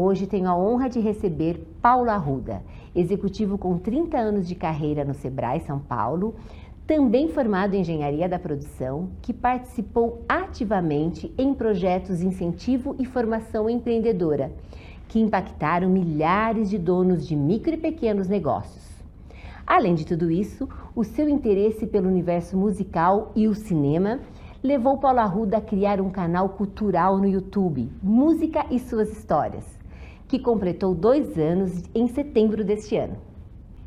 hoje tenho a honra de receber Paulo Arruda, executivo com 30 anos de carreira no Sebrae São Paulo, também formado em engenharia da produção, que participou ativamente em projetos de incentivo e formação empreendedora, que impactaram milhares de donos de micro e pequenos negócios. Além de tudo isso, o seu interesse pelo universo musical e o cinema levou Paulo Arruda a criar um canal cultural no YouTube, Música e Suas Histórias, que completou dois anos em setembro deste ano.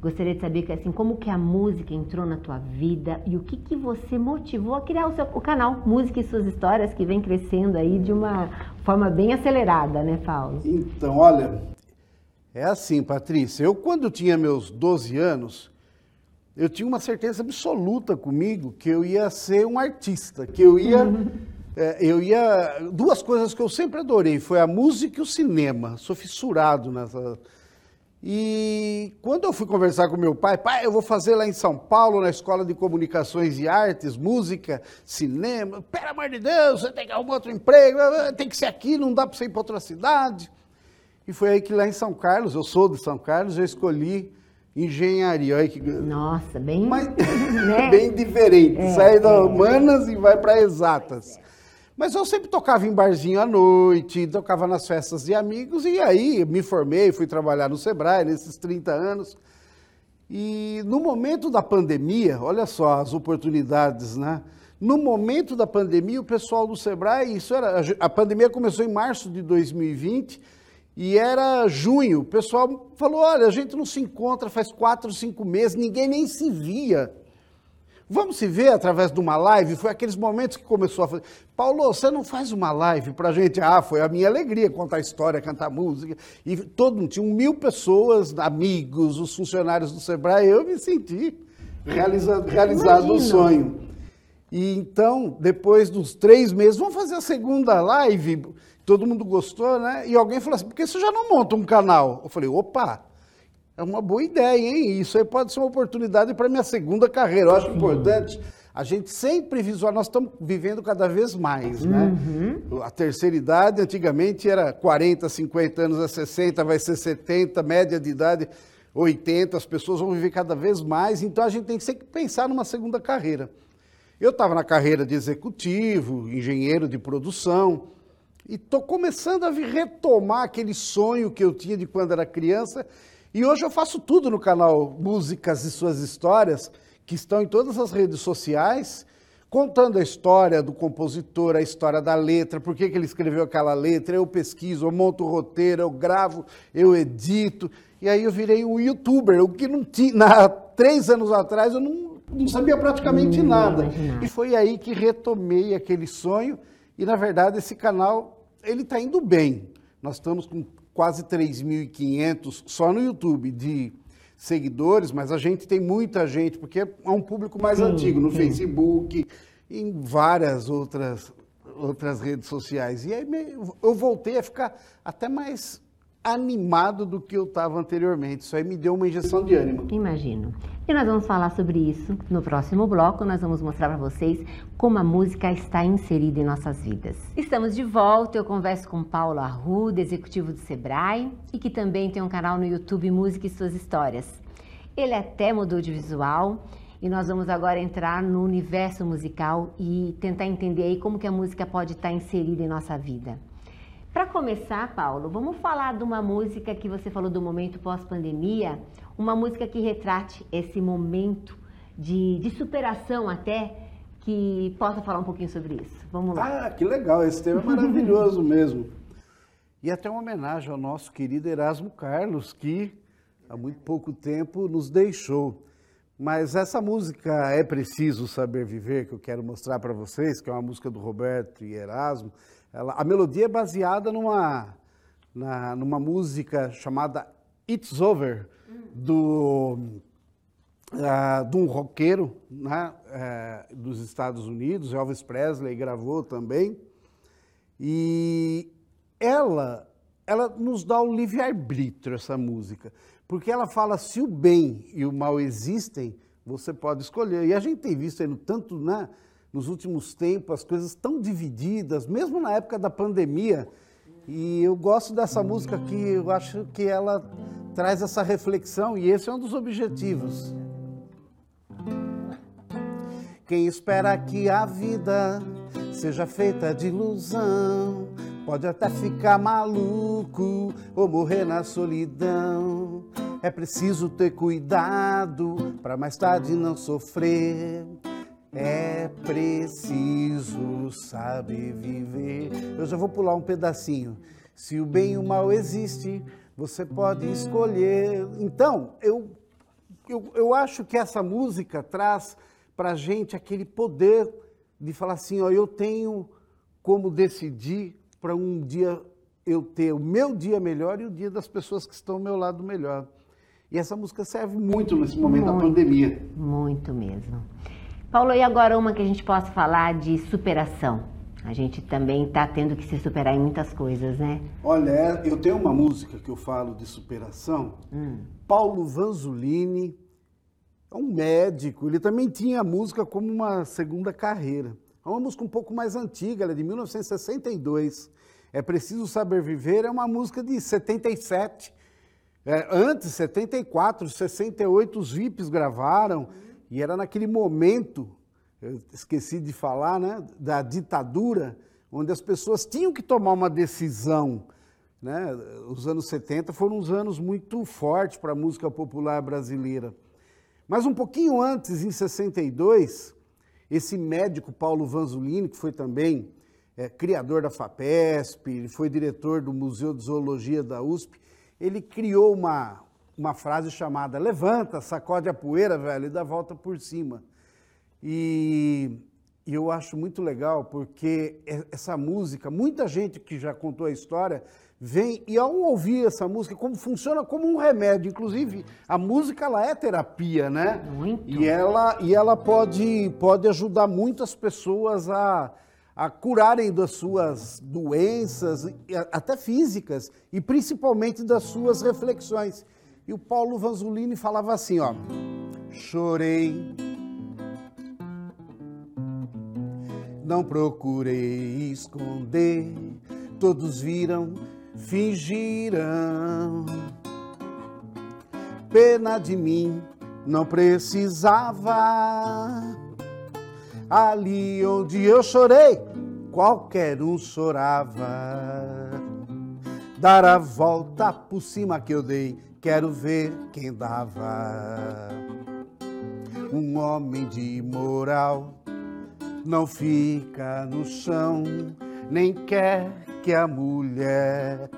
Gostaria de saber assim, como que a música entrou na tua vida e o que, que você motivou a criar o, seu, o canal Música e Suas Histórias, que vem crescendo aí de uma forma bem acelerada, né, Paulo? Então, olha, é assim, Patrícia, eu quando tinha meus 12 anos, eu tinha uma certeza absoluta comigo que eu ia ser um artista, que eu ia... é, eu ia... Duas coisas que eu sempre adorei, foi a música e o cinema. Sou fissurado nessa e quando eu fui conversar com meu pai, pai, eu vou fazer lá em São Paulo, na Escola de Comunicações e Artes, música, cinema. Pelo amor de Deus, você tem que arrumar outro emprego, tem que ser aqui, não dá para você ir para outra cidade. E foi aí que lá em São Carlos, eu sou de São Carlos, eu escolhi engenharia. Olha que... Nossa, bem, Mas, né? bem diferente. É, Sai da é. humanas e vai para exatas. Mas eu sempre tocava em barzinho à noite, tocava nas festas de amigos, e aí me formei, fui trabalhar no Sebrae nesses 30 anos. E no momento da pandemia, olha só as oportunidades, né? No momento da pandemia, o pessoal do Sebrae, isso era, a pandemia começou em março de 2020 e era junho. O pessoal falou: olha, a gente não se encontra faz quatro, cinco meses, ninguém nem se via. Vamos se ver através de uma live? Foi aqueles momentos que começou a fazer. Paulo, você não faz uma live para a gente? Ah, foi a minha alegria contar história, cantar música. E todo mundo, tinham mil pessoas, amigos, os funcionários do Sebrae. Eu me senti realiza, realizado o sonho. E então, depois dos três meses, vamos fazer a segunda live. Todo mundo gostou, né? E alguém falou assim: por que você já não monta um canal? Eu falei: opa, é uma boa ideia, hein? Isso aí pode ser uma oportunidade para minha segunda carreira. Eu acho importante a gente sempre visual, nós estamos vivendo cada vez mais, né? Uhum. A terceira idade, antigamente era 40, 50 anos, a 60, vai ser 70, média de idade 80, as pessoas vão viver cada vez mais, então a gente tem que sempre pensar numa segunda carreira. Eu estava na carreira de executivo, engenheiro de produção, e estou começando a retomar aquele sonho que eu tinha de quando era criança, e hoje eu faço tudo no canal Músicas e Suas Histórias, que estão em todas as redes sociais, contando a história do compositor, a história da letra, por que, que ele escreveu aquela letra, eu pesquiso, eu monto o roteiro, eu gravo, eu edito, e aí eu virei um youtuber, o que não tinha, há três anos atrás eu não, não sabia praticamente hum, nada. E foi aí que retomei aquele sonho, e na verdade esse canal, ele está indo bem. Nós estamos com quase 3.500 só no YouTube de seguidores, mas a gente tem muita gente, porque é um público mais sim, antigo, no sim. Facebook, em várias outras, outras redes sociais. E aí eu voltei a ficar até mais animado do que eu estava anteriormente. Isso aí me deu uma injeção de ânimo. Imagino. E nós vamos falar sobre isso no próximo bloco. Nós vamos mostrar para vocês como a música está inserida em nossas vidas. Estamos de volta. Eu converso com Paulo Arruda, executivo do Sebrae, e que também tem um canal no YouTube Música e Suas Histórias. Ele até mudou de visual e nós vamos agora entrar no universo musical e tentar entender aí como que a música pode estar inserida em nossa vida. Para começar, Paulo, vamos falar de uma música que você falou do momento pós-pandemia, uma música que retrate esse momento de, de, superação até, que possa falar um pouquinho sobre isso. Vamos lá. Ah, que legal, esse tema é maravilhoso mesmo. E até uma homenagem ao nosso querido Erasmo Carlos, que há muito pouco tempo nos deixou. Mas essa música É Preciso Saber Viver, que eu quero mostrar para vocês, que é uma música do Roberto e Erasmo, ela, a melodia é baseada numa, na, numa música chamada It's Over, do, uh, de um roqueiro né, uh, dos Estados Unidos, Elvis Presley gravou também. E ela, ela nos dá o livre-arbítrio, essa música, porque ela fala se o bem e o mal existem, você pode escolher. E a gente tem visto aí no tanto, né? Nos últimos tempos, as coisas tão divididas, mesmo na época da pandemia, E eu gosto dessa música que eu acho que ela traz essa reflexão e esse é um dos objetivos. Quem espera que a vida seja feita de ilusão, pode até ficar maluco ou morrer na solidão. É preciso ter cuidado para mais tarde não sofrer. É preciso saber viver. Eu já vou pular um pedacinho. Se o bem e o mal existe, você pode escolher. Então, eu, eu, eu acho que essa música traz para a gente aquele poder de falar assim: ó, eu tenho como decidir para um dia eu ter o meu dia melhor e o dia das pessoas que estão ao meu lado melhor. E essa música serve muito nesse momento muito, da pandemia. Muito mesmo. Paulo, e agora uma que a gente possa falar de superação? A gente também está tendo que se superar em muitas coisas, né? Olha, eu tenho uma música que eu falo de superação. Hum. Paulo Vanzolini é um médico, ele também tinha a música como uma segunda carreira. É uma música um pouco mais antiga, ela é de 1962. É Preciso Saber Viver é uma música de 77. É, antes, 74, 68, os VIPs gravaram, e era naquele momento, eu esqueci de falar, né, da ditadura, onde as pessoas tinham que tomar uma decisão. Né? Os anos 70 foram uns anos muito fortes para a música popular brasileira. Mas um pouquinho antes, em 62, esse médico Paulo Vanzolini, que foi também é, criador da FAPESP, ele foi diretor do Museu de Zoologia da USP, ele criou uma, uma frase chamada levanta, sacode a poeira, velho, e dá volta por cima. E, e eu acho muito legal porque essa música, muita gente que já contou a história, vem e ao ouvir essa música, como funciona como um remédio. Inclusive, a música ela é terapia, né? Muito. E ela, e ela pode, pode ajudar muitas pessoas a, a curarem das suas doenças, até físicas, e principalmente das suas reflexões. E o Paulo Vanzolini falava assim, ó: Chorei. Não procurei esconder, todos viram, fingiram. Pena de mim, não precisava Ali onde eu chorei, qualquer um chorava. Dar a volta por cima que eu dei, quero ver quem dava. Um homem de moral não fica no chão, nem quer que a mulher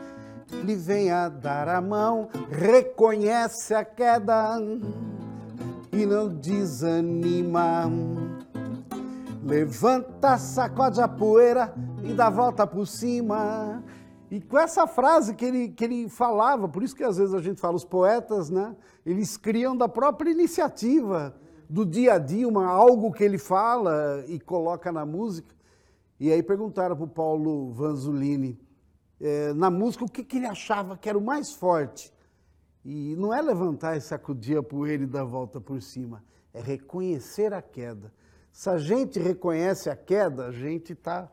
lhe venha dar a mão, reconhece a queda e não desanima Levanta, sacode a poeira e dá volta por cima. E com essa frase que ele, que ele falava, por isso que às vezes a gente fala, os poetas, né? Eles criam da própria iniciativa, do dia a dia, uma, algo que ele fala e coloca na música. E aí perguntaram para o Paulo Vanzolini, é, na música, o que, que ele achava que era o mais forte. E não é levantar e sacudir a poeira e dar volta por cima, é reconhecer a queda. Se a gente reconhece a queda, a gente está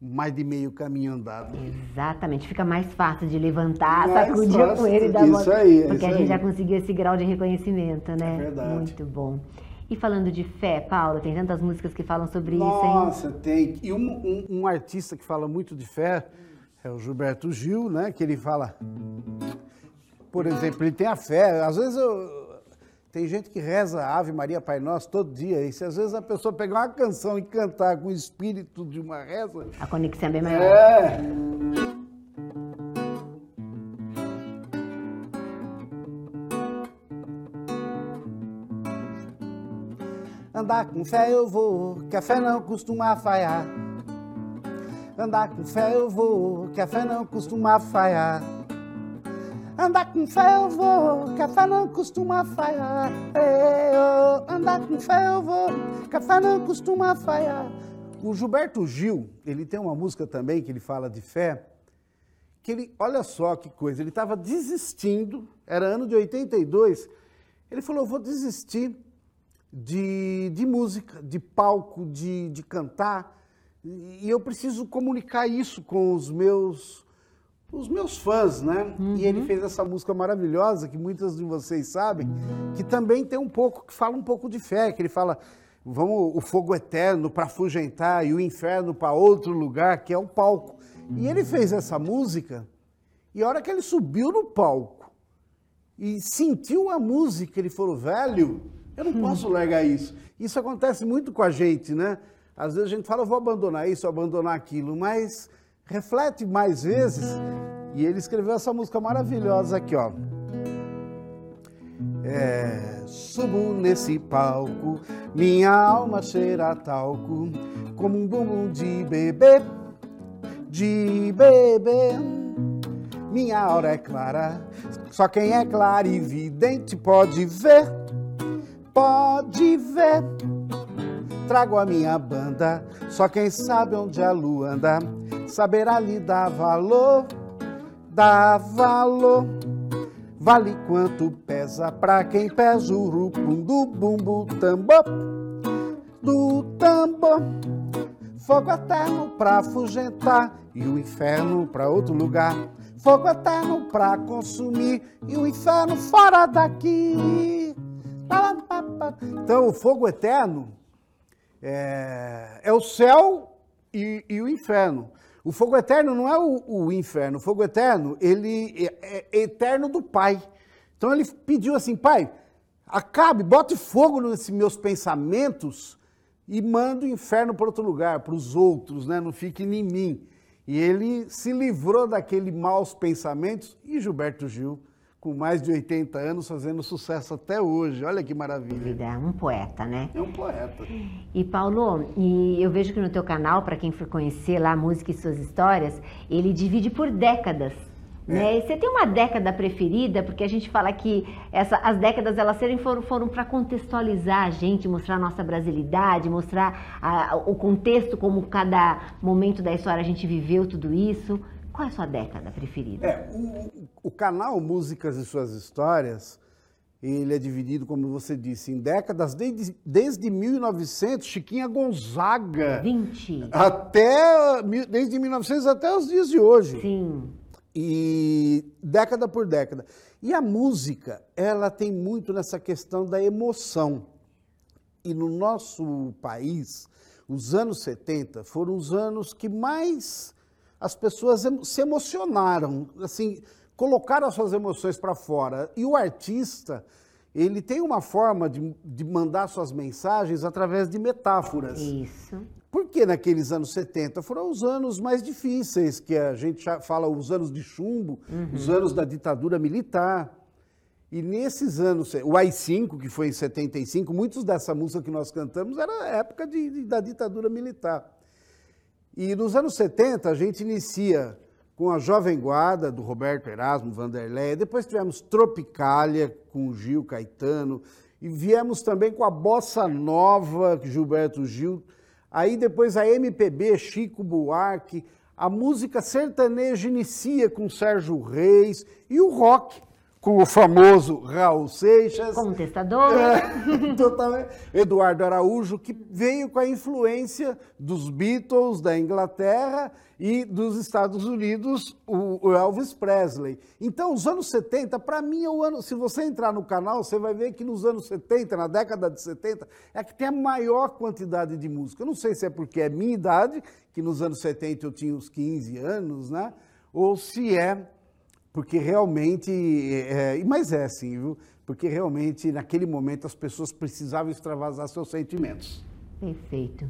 mais de meio caminho andado. Exatamente, fica mais fácil de levantar, mais sacudir a poeira e dar uma... Aí, Porque a gente aí. já conseguiu esse grau de reconhecimento, né? É verdade. Muito bom. E falando de fé, Paulo, tem tantas músicas que falam sobre Nossa, isso, hein? Nossa, tem. E um, um, um, artista que fala muito de fé é o Gilberto Gil, né? Que ele fala, por exemplo, ele tem a fé. Às vezes eu, tem gente que reza Ave Maria Pai Nosso todo dia. E se às vezes a pessoa pegar uma canção e cantar com o espírito de uma reza. A conexão é bem maior. É. Andar com fé eu vou, que a fé não costuma falhar. Andar com fé eu vou, que a fé não costuma falhar. Andar com fé eu vou, que a fé não costuma falhar. Eu, andar com fé eu vou, que a fé não costuma falhar. O Gilberto Gil, ele tem uma música também que ele fala de fé, que ele, olha só que coisa, ele estava desistindo, era ano de 82, ele falou, vou desistir de, de música, de palco, de, de cantar, e eu preciso comunicar isso com os meus os meus fãs, né? Uhum. E ele uhum. fez essa música maravilhosa que muitas de vocês sabem, que também tem um pouco, que fala um pouco de fé, que ele fala, vamos o fogo eterno para afugentar e o inferno para outro lugar, que é o palco. E ele fez essa música, e a hora que ele subiu no palco e sentiu a música, ele falou, velho, eu não posso largar isso. Isso acontece muito com a gente, né? Às vezes a gente fala, eu vou abandonar isso, abandonar aquilo, mas reflete mais vezes. E ele escreveu essa música maravilhosa aqui, ó. É, subo nesse palco, minha alma cheira a talco, como um bumbum de bebê, de bebê. Minha hora é clara, só quem é claro e vidente pode ver, pode ver. Trago a minha banda, só quem sabe onde a lua anda saberá lhe dar valor, dá valor. Vale quanto pesa pra quem pesa o rupum do bumbo tambor, do tambor. Fogo eterno pra afugentar e o inferno pra outro lugar. Fogo eterno pra consumir e o inferno fora daqui. Então, o fogo eterno é, é o céu e, e o inferno. O fogo eterno não é o, o inferno, o fogo eterno, ele é, é, eterno do Pai. Então ele pediu assim, Pai, acabe, bote fogo nesses meus pensamentos e manda o inferno para outro lugar, para os outros, né? não fique em mim. E ele se livrou daqueles maus pensamentos e Gilberto Gil com mais de 80 anos, fazendo sucesso até hoje. Olha que maravilha. É um poeta, né? É um poeta. E Paulo, e eu vejo que no teu canal, para quem for conhecer lá a música e suas histórias, ele divide por décadas. É. Né? Você tem uma década preferida? Porque a gente fala que essa, as décadas elas foram, foram para contextualizar a gente, mostrar a nossa brasilidade, mostrar a, o contexto, como cada momento da história a gente viveu tudo isso. Qual é a sua década preferida? É, o, o canal Músicas e Suas Histórias, ele é dividido, como você disse, em décadas, desde, desde 1900, Chiquinha Gonzaga. 20. Até, desde 1900 até os dias de hoje. Sim. E década por década. E a música, ela tem muito nessa questão da emoção. E no nosso país, os anos 70 foram os anos que mais as pessoas se emocionaram, assim, colocaram as suas emoções para fora. E o artista, ele tem uma forma de, de mandar suas mensagens através de metáforas. Isso. Porque naqueles anos 70 foram os anos mais difíceis, que a gente fala os anos de chumbo, uhum. os anos da ditadura militar. E nesses anos, o AI-5, que foi em 75, muitos dessa música que nós cantamos era época de, de, da ditadura militar. E nos anos 70 a gente inicia com a Jovem Guarda, do Roberto Erasmo Vanderlei, depois tivemos Tropicália, com Gil Caetano, e viemos também com a Bossa Nova, Gilberto Gil, aí depois a MPB, Chico Buarque, a música sertaneja inicia com Sérgio Reis, e o rock, com o famoso Raul Seixas. Contestador. É, totalmente. Eduardo Araújo, que veio com a influência dos Beatles da Inglaterra e dos Estados Unidos, o Elvis Presley. Então, os anos 70, para mim, é o ano. Se você entrar no canal, você vai ver que nos anos 70, na década de 70, é que tem a maior quantidade de música. Eu não sei se é porque é minha idade, que nos anos 70 eu tinha uns 15 anos, né? Ou se é porque realmente, é, mas é assim, viu? Porque realmente naquele momento as pessoas precisavam extravasar seus sentimentos. Perfeito.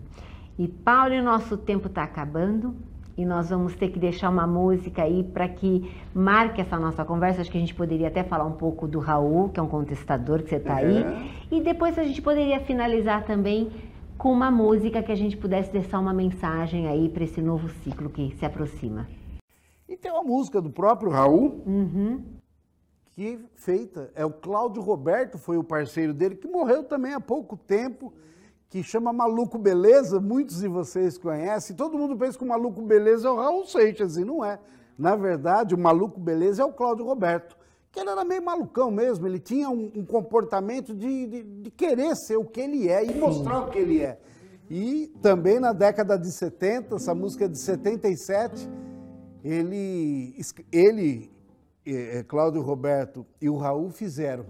E Paulo, nosso tempo está acabando e nós vamos ter que deixar uma música aí para que marque essa nossa conversa. Acho que a gente poderia até falar um pouco do Raul, que é um contestador que você está é. aí. E depois a gente poderia finalizar também com uma música que a gente pudesse deixar uma mensagem aí para esse novo ciclo que se aproxima. E tem uma música do próprio Raul, uhum. que feita, é o Cláudio Roberto, foi o parceiro dele, que morreu também há pouco tempo, que chama Maluco Beleza, muitos de vocês conhecem, todo mundo pensa que o Maluco Beleza é o Raul Seixas, e não é. Na verdade, o Maluco Beleza é o Cláudio Roberto, que ele era meio malucão mesmo, ele tinha um, um comportamento de, de, de, querer ser o que ele é e mostrar o que ele é. E também na década de 70, essa música é de 77, ele, ele é, Cláudio Roberto e o Raul fizeram.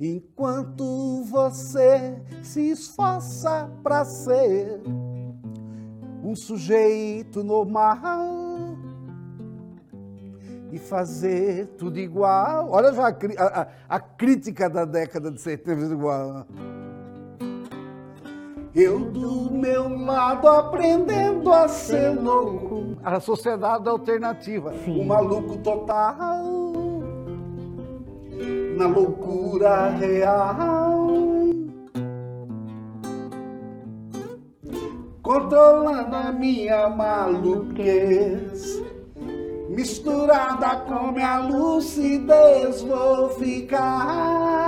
Enquanto você se esforça para ser um sujeito normal e fazer tudo igual. Olha já a, a, a crítica da década de 70 igual. Eu do meu lado aprendendo a ser louco. A sociedade alternativa. Sim. O maluco total. Na loucura real. Controlando a minha maluquez. Misturada com minha lucidez, vou ficar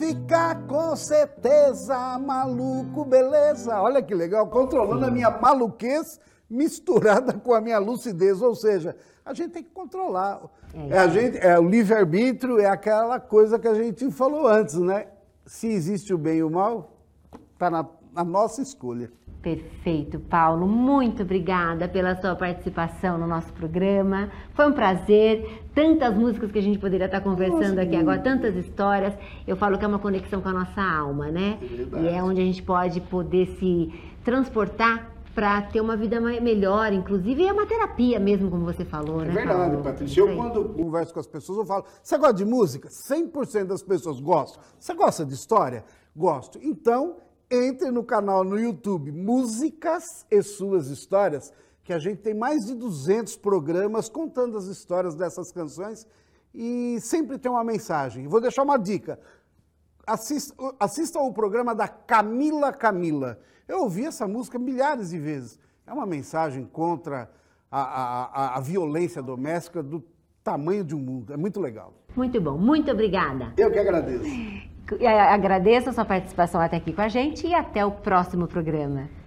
ficar com certeza maluco, beleza? Olha que legal, controlando a minha maluquez misturada com a minha lucidez, ou seja, a gente tem que controlar. É, é a gente, é o livre-arbítrio, é aquela coisa que a gente falou antes, né? Se existe o bem e o mal, está na, na nossa escolha. Perfeito, Paulo. Muito obrigada pela sua participação no nosso programa. Foi um prazer. Tantas músicas que a gente poderia estar conversando nossa, aqui agora, tantas histórias. Eu falo que é uma conexão com a nossa alma, né? É e é onde a gente pode poder se transportar para ter uma vida melhor, inclusive é uma terapia mesmo, como você falou, é né? É verdade, Paulo? Patrícia. Eu, quando converso com as pessoas, eu falo: você gosta de música? 100% das pessoas gostam. Você gosta de história? Gosto. Então, entre no canal no YouTube Músicas e Suas Histórias, que a gente tem mais de 200 programas contando as histórias dessas canções e sempre tem uma mensagem. Vou deixar uma dica. Assista, assista o programa da Camila Camila. Eu ouvi essa música milhares de vezes. É uma mensagem contra a, a, a violência doméstica do tamanho de um mundo. É muito legal. Muito bom. Muito obrigada. Eu que agradeço. Agradeço a sua participação até aqui com a gente e até o próximo programa.